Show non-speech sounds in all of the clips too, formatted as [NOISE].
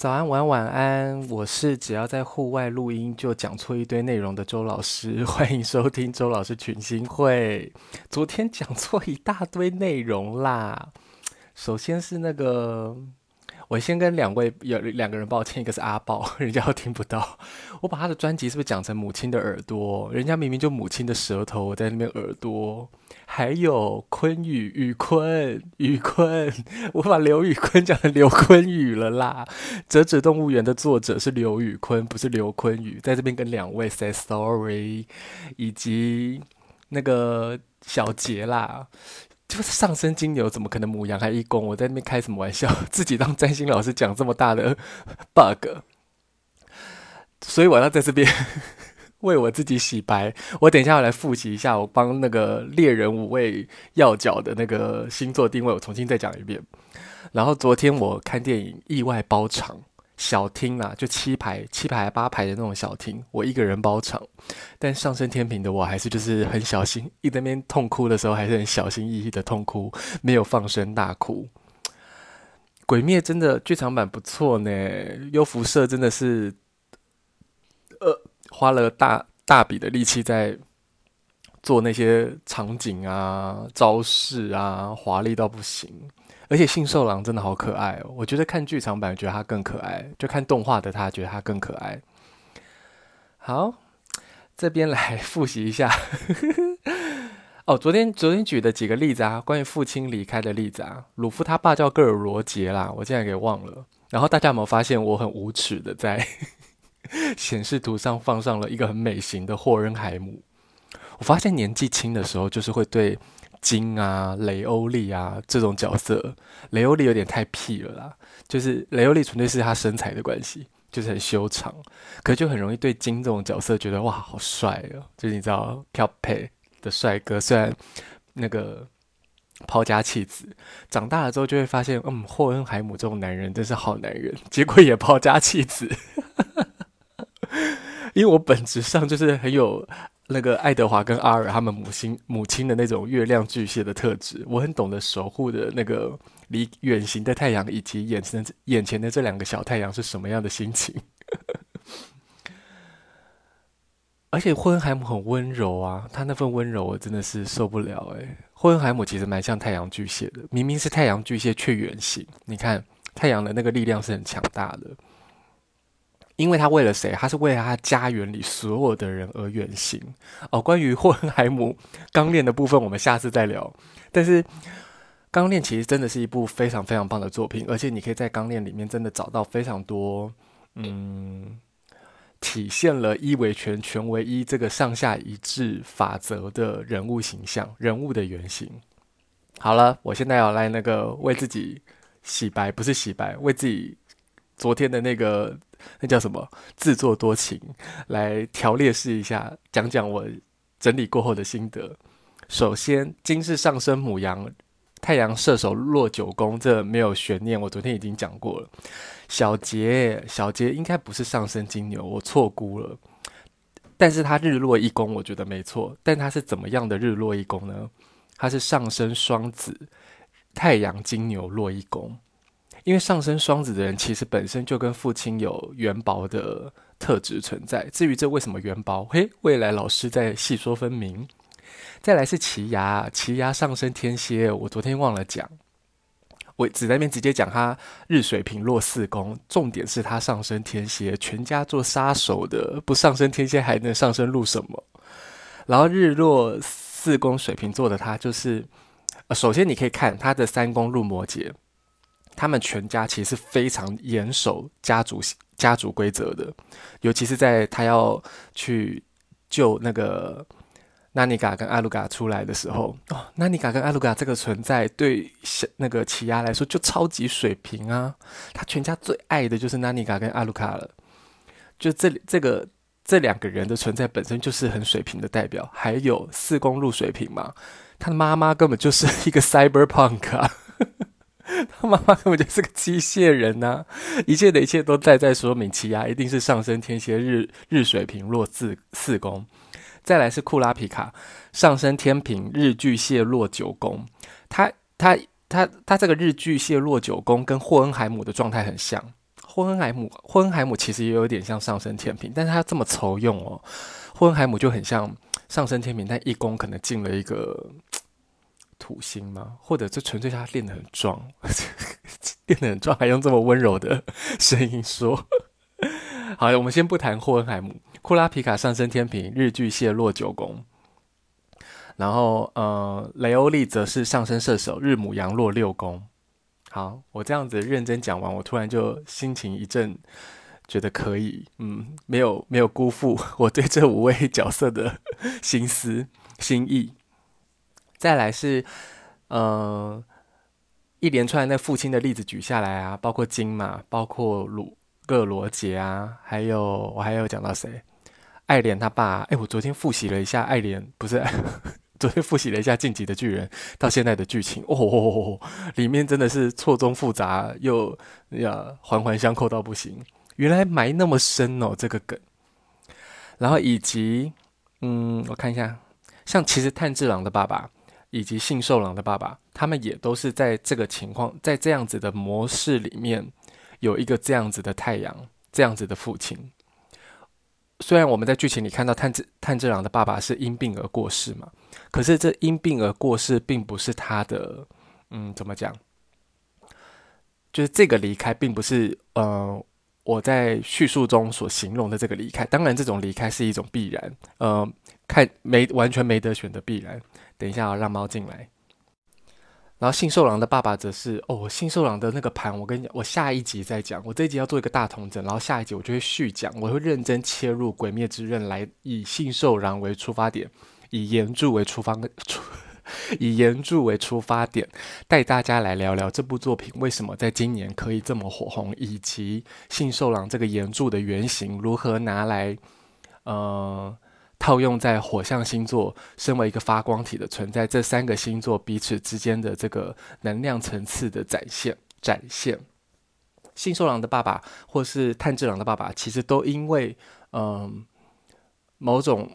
早安，晚，晚安。我是只要在户外录音就讲错一堆内容的周老师，[LAUGHS] 欢迎收听周老师群星会。昨天讲错一大堆内容啦。首先是那个。我先跟两位有两个人抱歉，一个是阿豹，[LAUGHS] 人家都听不到。我把他的专辑是不是讲成母亲的耳朵？人家明明就母亲的舌头，我在那边耳朵。还有坤宇宇坤宇坤，我把刘宇坤讲成刘坤宇了啦。折纸动物园的作者是刘宇坤，不是刘坤宇，在这边跟两位 say sorry，以及那个小杰啦。就是上升金牛，怎么可能母羊还一宫？我在那边开什么玩笑？自己当占星老师讲这么大的 [LAUGHS] bug，所以我要在这边为我自己洗白。我等一下要来复习一下，我帮那个猎人五位要角的那个星座定位，我重新再讲一遍。然后昨天我看电影意外包场。小厅啦，就七排、七排、八排的那种小厅，我一个人包场。但上升天秤的我还是就是很小心，一在那边痛哭的时候还是很小心翼翼的痛哭，没有放声大哭。鬼灭真的剧场版不错呢，优辐社真的是，呃，花了大大笔的力气在做那些场景啊、招式啊，华丽到不行。而且杏寿郎真的好可爱哦！我觉得看剧场版觉得他更可爱，就看动画的他觉得他更可爱。好，这边来 [LAUGHS] 复习一下。哦，昨天昨天举的几个例子啊，关于父亲离开的例子啊，鲁夫他爸叫戈尔罗杰啦，我竟然给忘了。然后大家有没有发现我很无耻的在 [LAUGHS] 显示图上放上了一个很美型的霍恩海姆？我发现年纪轻的时候就是会对。金啊，雷欧利啊，这种角色，雷欧利有点太屁了啦。就是雷欧利纯粹是他身材的关系，就是很修长，可就很容易对金这种角色觉得哇，好帅哦。就是你知道漂配的帅哥，虽然那个抛家弃子，长大了之后就会发现，嗯，霍恩海姆这种男人真是好男人，结果也抛家弃子。[LAUGHS] 因为我本质上就是很有。那个爱德华跟阿尔他们母亲母亲的那种月亮巨蟹的特质，我很懂得守护的那个离远行的太阳，以及眼前的眼前的这两个小太阳是什么样的心情。[LAUGHS] 而且霍恩海姆很温柔啊，他那份温柔我真的是受不了哎。霍恩海姆其实蛮像太阳巨蟹的，明明是太阳巨蟹却远行，你看太阳的那个力量是很强大的。因为他为了谁？他是为了他家园里所有的人而远行哦。关于霍恩海姆钢炼的部分，我们下次再聊。但是钢炼其实真的是一部非常非常棒的作品，而且你可以在钢炼里面真的找到非常多，嗯，体现了一为全，全为一这个上下一致法则的人物形象、人物的原型。好了，我现在要来那个为自己洗白，不是洗白，为自己昨天的那个。那叫什么？自作多情，来条列式一下，讲讲我整理过后的心得。首先，金是上升母羊，太阳射手落九宫，这没有悬念。我昨天已经讲过了。小杰，小杰应该不是上升金牛，我错估了。但是他日落一宫，我觉得没错。但他是怎么样的日落一宫呢？他是上升双子，太阳金牛落一宫。因为上升双子的人，其实本身就跟父亲有元宝的特质存在。至于这为什么元宝，嘿，未来老师再细说分明。再来是奇牙，奇牙上升天蝎，我昨天忘了讲，我只在那边直接讲他日水瓶落四宫，重点是他上升天蝎，全家做杀手的，不上升天蝎还能上升入什么？然后日落四宫水瓶座的他，就是，呃，首先你可以看他的三宫入摩羯。他们全家其实是非常严守家族家族规则的，尤其是在他要去救那个纳尼嘎跟阿鲁嘎出来的时候，哦，纳尼嘎跟阿鲁嘎这个存在对那个奇亚来说就超级水平啊，他全家最爱的就是纳尼嘎跟阿鲁卡了，就这这个这两个人的存在本身就是很水平的代表，还有四公路水平嘛，他的妈妈根本就是一个 cyberpunk 啊。[LAUGHS] 他妈妈根本就是个机械人呐、一切的一切都在在说明，奇犽一定是上升天蝎日日水瓶落四四宫，再来是库拉皮卡上升天秤日巨蟹落九宫。他他他他这个日巨蟹落九宫跟霍恩海姆的状态很像。霍恩海姆，霍恩海姆其实也有点像上升天秤，但是他这么酬用哦，霍恩海姆就很像上升天秤，但一宫可能进了一个土星吗？或者这纯粹是他练得很壮，[LAUGHS] 练得很壮，还用这么温柔的声音说。[LAUGHS] 好，我们先不谈霍恩海姆，库拉皮卡上升天平，日巨蟹落九宫，然后呃，雷欧利则是上升射手，日母羊落六宫。好，我这样子认真讲完，我突然就心情一阵，觉得可以，嗯，没有没有辜负我对这五位角色的心思心意。再来是，呃，一连串那父亲的例子举下来啊，包括金马，包括鲁各罗杰啊，还有我还有讲到谁？爱莲他爸。哎，我昨天复习了一下爱莲，不是。[LAUGHS] 昨天复习了一下《进级的巨人》到现在的剧情，哦，里面真的是错综复杂又呀环环相扣到不行。原来埋那么深哦，这个梗。然后以及嗯，我看一下，像其实炭治郎的爸爸以及信受郎的爸爸，他们也都是在这个情况，在这样子的模式里面有一个这样子的太阳，这样子的父亲。虽然我们在剧情里看到炭治炭治郎的爸爸是因病而过世嘛。可是这因病而过世，并不是他的，嗯，怎么讲？就是这个离开，并不是呃我在叙述中所形容的这个离开。当然，这种离开是一种必然，呃，看没完全没得选的必然。等一下啊，让猫进来。然后信受郎的爸爸则是哦，信受郎的那个盘，我跟你讲，我下一集再讲。我这一集要做一个大统整，然后下一集我就会续讲，我会认真切入《鬼灭之刃》来以信受郎为出发点。以炎柱为出发，[LAUGHS] 以炎柱为出发点，带大家来聊聊这部作品为什么在今年可以这么火红，以及信受郎这个炎柱的原型如何拿来，呃，套用在火象星座，身为一个发光体的存在，这三个星座彼此之间的这个能量层次的展现，展现。信受郎的爸爸或是炭治郎的爸爸，其实都因为，嗯、某种。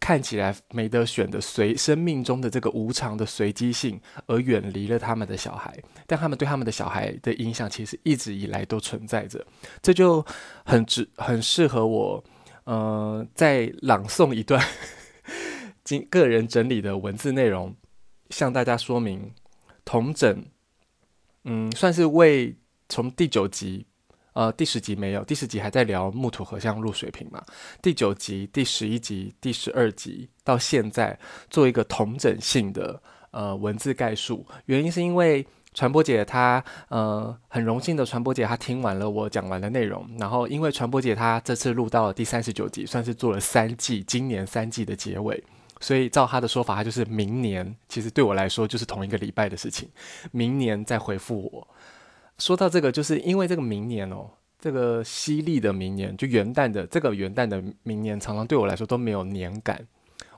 看起来没得选的随生命中的这个无常的随机性，而远离了他们的小孩，但他们对他们的小孩的影响其实一直以来都存在着，这就很值很适合我，呃，再朗诵一段 [LAUGHS] 经个人整理的文字内容，向大家说明，同整，嗯，算是为从第九集。呃，第十集没有，第十集还在聊木土合相入水平嘛。第九集、第十一集、第十二集到现在做一个同整性的呃文字概述，原因是因为传播姐她呃很荣幸的传播姐她听完了我讲完的内容，然后因为传播姐她这次录到了第三十九集，算是做了三季，今年三季的结尾，所以照她的说法，她就是明年，其实对我来说就是同一个礼拜的事情，明年再回复我。说到这个，就是因为这个明年哦，这个犀利的明年，就元旦的这个元旦的明年，常常对我来说都没有年感，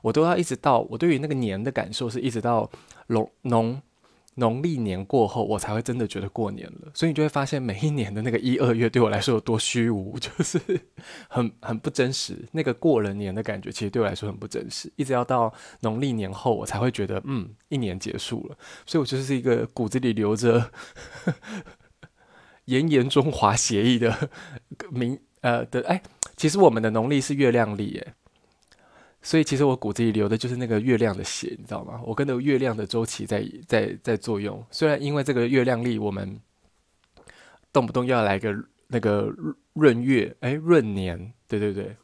我都要一直到我对于那个年的感受，是一直到农农农历年过后，我才会真的觉得过年了。所以你就会发现，每一年的那个一二月对我来说有多虚无，就是很很不真实。那个过了年的感觉，其实对我来说很不真实。一直要到农历年后，我才会觉得，嗯，一年结束了。所以我就是一个骨子里留着。[LAUGHS] 炎炎中华协议的名呃的哎，其实我们的农历是月亮历耶，所以其实我骨子里流的就是那个月亮的血，你知道吗？我跟着月亮的周期在在在作用。虽然因为这个月亮力，我们动不动要来个那个闰月，哎，闰年，对对对，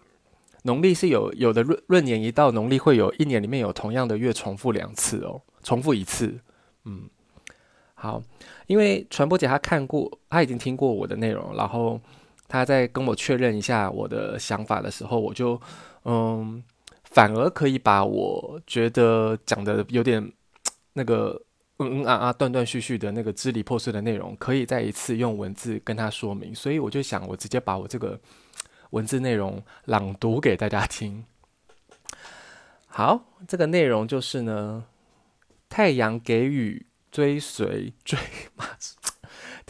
农历是有有的闰闰年一到，农历会有一年里面有同样的月重复两次哦，重复一次，嗯。好，因为传播姐她看过，她已经听过我的内容，然后她在跟我确认一下我的想法的时候，我就嗯，反而可以把我觉得讲的有点 [TSK] 那个嗯嗯啊啊断断续续的那个支离破碎的内容，可以再一次用文字跟他说明，所以我就想，我直接把我这个文字内容朗读给大家听。好，这个内容就是呢，太阳给予。追随追嘛，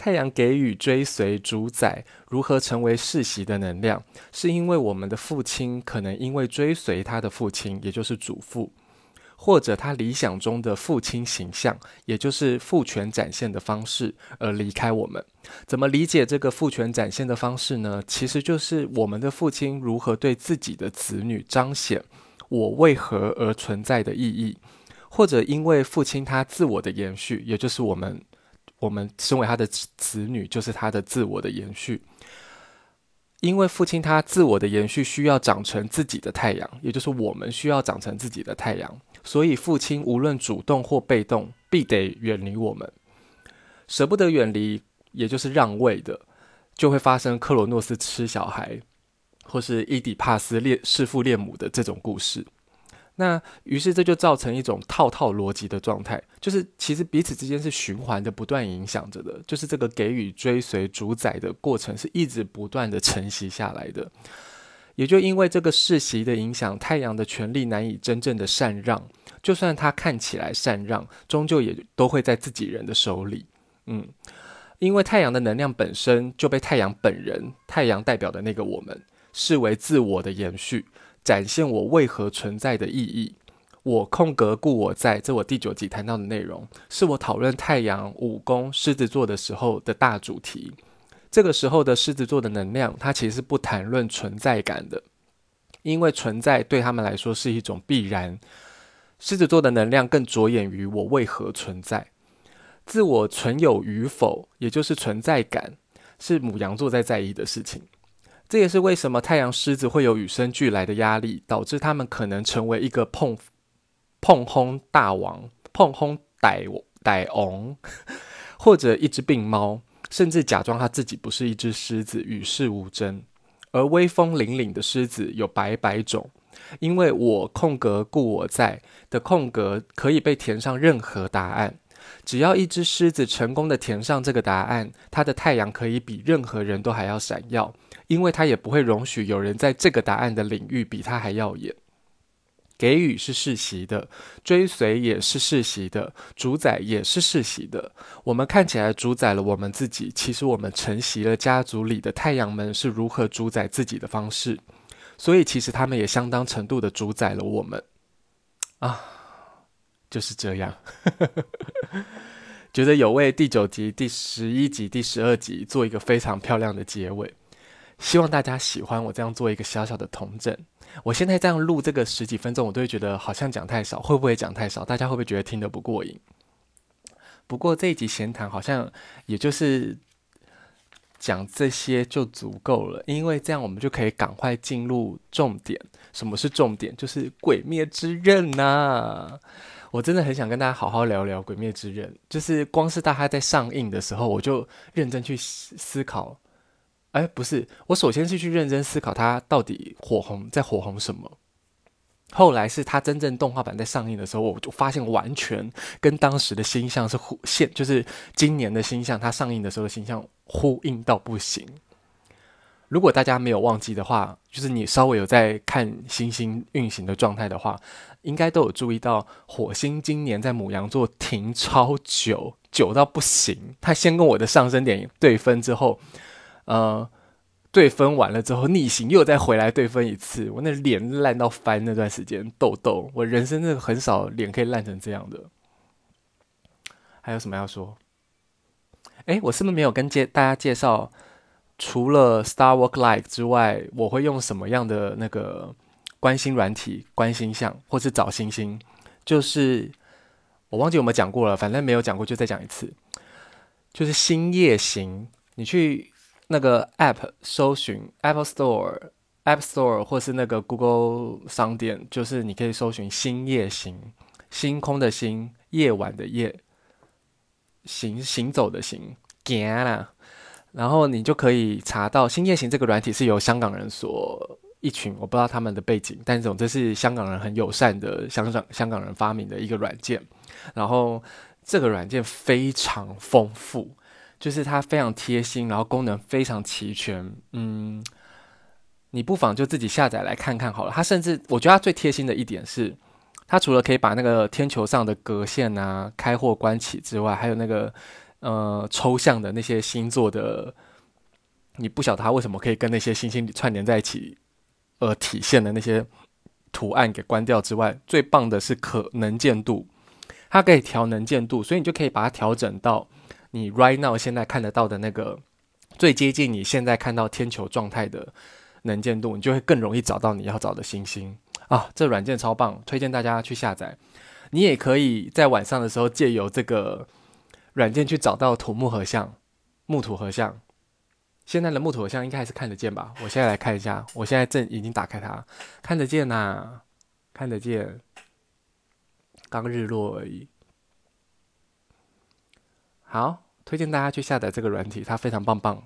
太阳给予追随主宰如何成为世袭的能量，是因为我们的父亲可能因为追随他的父亲，也就是祖父，或者他理想中的父亲形象，也就是父权展现的方式而离开我们。怎么理解这个父权展现的方式呢？其实就是我们的父亲如何对自己的子女彰显我为何而存在的意义，或者因为父亲他自我的延续，也就是我们我们身为他的子女，就是他的自我的延续。因为父亲他自我的延续需要长成自己的太阳，也就是我们需要长成自己的太阳，所以父亲无论主动或被动，必得远离我们。舍不得远离，也就是让位的，就会发生克罗诺斯吃小孩，或是伊底帕斯恋弑父恋母的这种故事。那于是这就造成一种套套逻辑的状态，就是其实彼此之间是循环的，不断影响着的，就是这个给予、追随、主宰的过程是一直不断的承袭下来的。也就因为这个世袭的影响，太阳的权力难以真正的禅让，就算他看起来禅让，终究也都会在自己人的手里。嗯，因为太阳的能量本身就被太阳本人、太阳代表的那个我们视为自我的延续。展现我为何存在的意义。我空格故我在，这我第九集谈到的内容，是我讨论太阳五宫狮子座的时候的大主题。这个时候的狮子座的能量，它其实是不谈论存在感的，因为存在对他们来说是一种必然。狮子座的能量更着眼于我为何存在，自我存有与否，也就是存在感，是母羊座在在意的事情。这也是为什么太阳狮子会有与生俱来的压力，导致他们可能成为一个碰碰轰大王、碰轰歹歹王，[LAUGHS] 或者一只病猫，甚至假装他自己不是一只狮子，与世无争。而威风凛凛的狮子有百百种，因为我空格故我在的空格可以被填上任何答案。只要一只狮子成功的填上这个答案，它的太阳可以比任何人都还要闪耀。因为他也不会容许有人在这个答案的领域比他还耀眼。给予是世袭的，追随也是世袭的，主宰也是世袭的。我们看起来主宰了我们自己，其实我们承袭了家族里的太阳们是如何主宰自己的方式，所以其实他们也相当程度的主宰了我们。啊，就是这样。[LAUGHS] 觉得有为第九集、第十一集、第十二集做一个非常漂亮的结尾。希望大家喜欢我这样做一个小小的统整。我现在这样录这个十几分钟，我都会觉得好像讲太少，会不会讲太少？大家会不会觉得听得不过瘾？不过这一集闲谈好像也就是讲这些就足够了，因为这样我们就可以赶快进入重点。什么是重点？就是《鬼灭之刃》呐！我真的很想跟大家好好聊聊《鬼灭之刃》，就是光是大家在上映的时候，我就认真去思考。哎，不是，我首先是去认真思考它到底火红在火红什么。后来是它真正动画版在上映的时候，我就发现完全跟当时的星象是呼现，就是今年的星象，它上映的时候的星象呼应到不行。如果大家没有忘记的话，就是你稍微有在看星星运行的状态的话，应该都有注意到火星今年在牡羊座停超久，久到不行。它先跟我的上升点对分之后。呃，对分完了之后逆行，又再回来对分一次。我那脸烂到翻，那段时间痘痘，我人生真的很少脸可以烂成这样的。还有什么要说？哎，我是不是没有跟介大家介绍，除了 Star Walk Like 之外，我会用什么样的那个关心软体关心象，或是找星星？就是我忘记有没有讲过了，反正没有讲过，就再讲一次。就是星夜行，你去。那个 App 搜寻 Apple Store、App Store 或是那个 Google 商店，就是你可以搜寻“星夜行”，星空的星，夜晚的夜，行行走的行，行啦。然后你就可以查到“星夜行”这个软体是由香港人所一群，我不知道他们的背景，但总之是香港人很友善的香港香港人发明的一个软件。然后这个软件非常丰富。就是它非常贴心，然后功能非常齐全。嗯，你不妨就自己下载来看看好了。它甚至我觉得它最贴心的一点是，它除了可以把那个天球上的隔线啊开或关起之外，还有那个呃抽象的那些星座的，你不晓得它为什么可以跟那些星星串联在一起，而体现的那些图案给关掉之外，最棒的是可能见度，它可以调能见度，所以你就可以把它调整到你 right now 现在看得到的那个最接近你现在看到天球状态的能见度，你就会更容易找到你要找的星星啊！这软件超棒，推荐大家去下载。你也可以在晚上的时候借由这个软件去找到土木合相、木土合相。现在的木土合相应该还是看得见吧？我现在来看一下，我现在正已经打开它，看得见呐、看得见。刚日落而已。好，推荐大家去下载这个软体，它非常棒棒。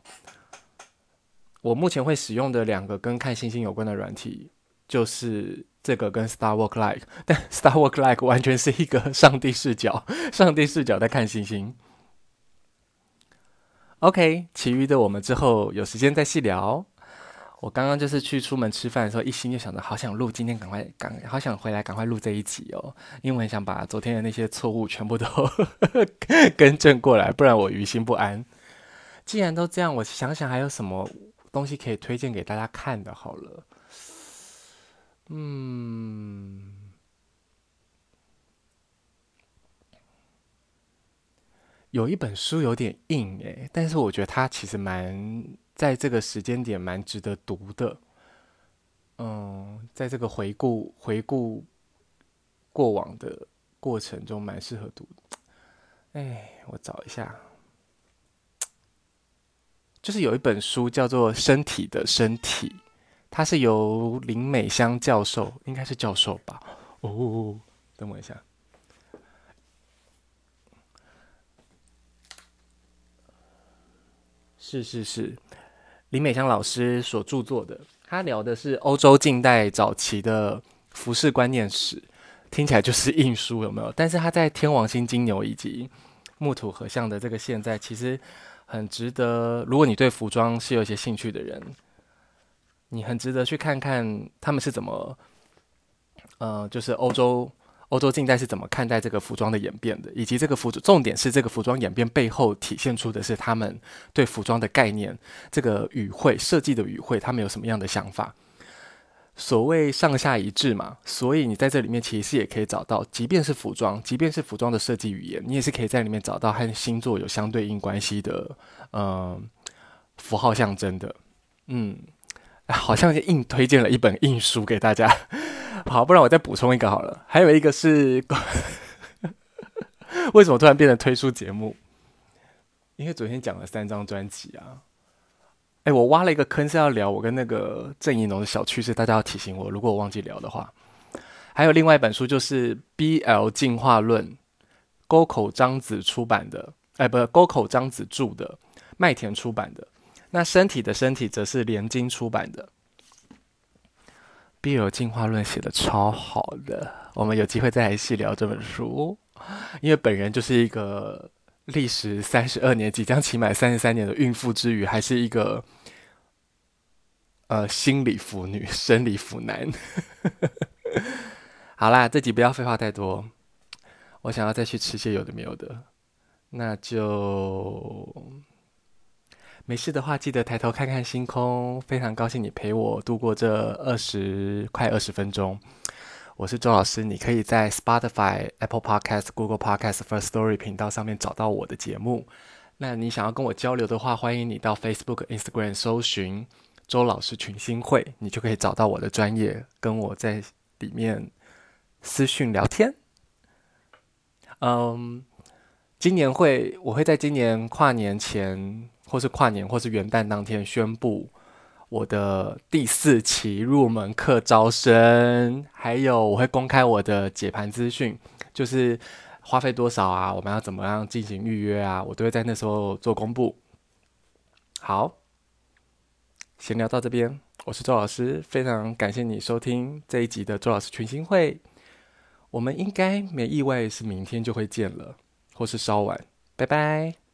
我目前会使用的两个跟看星星有关的软体，就是这个跟 Star Walk Like，[LAUGHS] 但 Star Walk Like 完全是一个上帝视角，上帝视角在看星星。OK，其余的我们之后有时间再细聊。我刚刚就是去出门吃饭的时候，一心就想着好想录，今天赶快赶，好想回来赶快录这一集哦，因为我很想把昨天的那些错误全部都 [LAUGHS] 更正过来，不然我于心不安。既然都这样，我想想还有什么东西可以推荐给大家看的，好了。嗯。有一本书有点硬诶，但是我觉得它其实蛮在这个时间点蛮值得读的。嗯，在这个回顾回顾过往的过程中，蛮适合读的。哎，我找一下，就是有一本书叫做《身体的身体》，它是由林美香教授，应该是教授吧？哦，等我一下。是是是，林美香老师所著作的，他聊的是欧洲近代早期的服饰观念史，听起来就是硬书有没有？但是他在天王星金牛以及木土合相的这个现在，其实很值得。如果你对服装是有一些兴趣的人，你很值得去看看他们是怎么，呃，就是欧洲。欧洲近代是怎么看待这个服装的演变的，以及这个服装重点是这个服装演变背后体现出的是他们对服装的概念，这个语汇设计的语汇，他们有什么样的想法？所谓上下一致嘛，所以你在这里面其实也可以找到，即便是服装，即便是服装的设计语言，你也是可以在里面找到和星座有相对应关系的，嗯、符号象征的，嗯，好像硬推荐了一本硬书给大家。好，不然我再补充一个好了。还有一个是，[LAUGHS] 为什么突然变成推出节目？因为昨天讲了三张专辑啊。哎，我挖了一个坑是要聊我跟那个郑宜农的小趣事，大家要提醒我，如果我忘记聊的话。还有另外一本书就是《BL 进化论》，沟口章子出版的，哎，不是沟口章子著的，麦田出版的。那身体的身体则是连经出版的。BL 进化论写的超好的，我们有机会再来细聊这本书。因为本人就是一个历时三十二年、即将期满三十三年的孕妇之余，还是一个呃心理腐女、生理腐男。[LAUGHS] 好啦，这集不要废话太多，我想要再去吃些有的没有的，那就。没事的话，记得抬头看看星空。非常高兴你陪我度过这二十快二十分钟。我是周老师，你可以在 Spotify、Apple Podcast、Google Podcast、First Story 频道上面找到我的节目。那你想要跟我交流的话，欢迎你到 Facebook、Instagram 搜寻周老师群星会，你就可以找到我的专业，跟我在里面私讯聊天。嗯，今年会，我会在今年跨年前。或是跨年，或是元旦当天宣布我的第四期入门课招生，还有我会公开我的解盘资讯，就是花费多少啊，我们要怎么样进行预约啊，我都会在那时候做公布。好，闲聊到这边，我是周老师，非常感谢你收听这一集的周老师群星会，我们应该没意外是明天就会见了，或是稍晚，拜拜。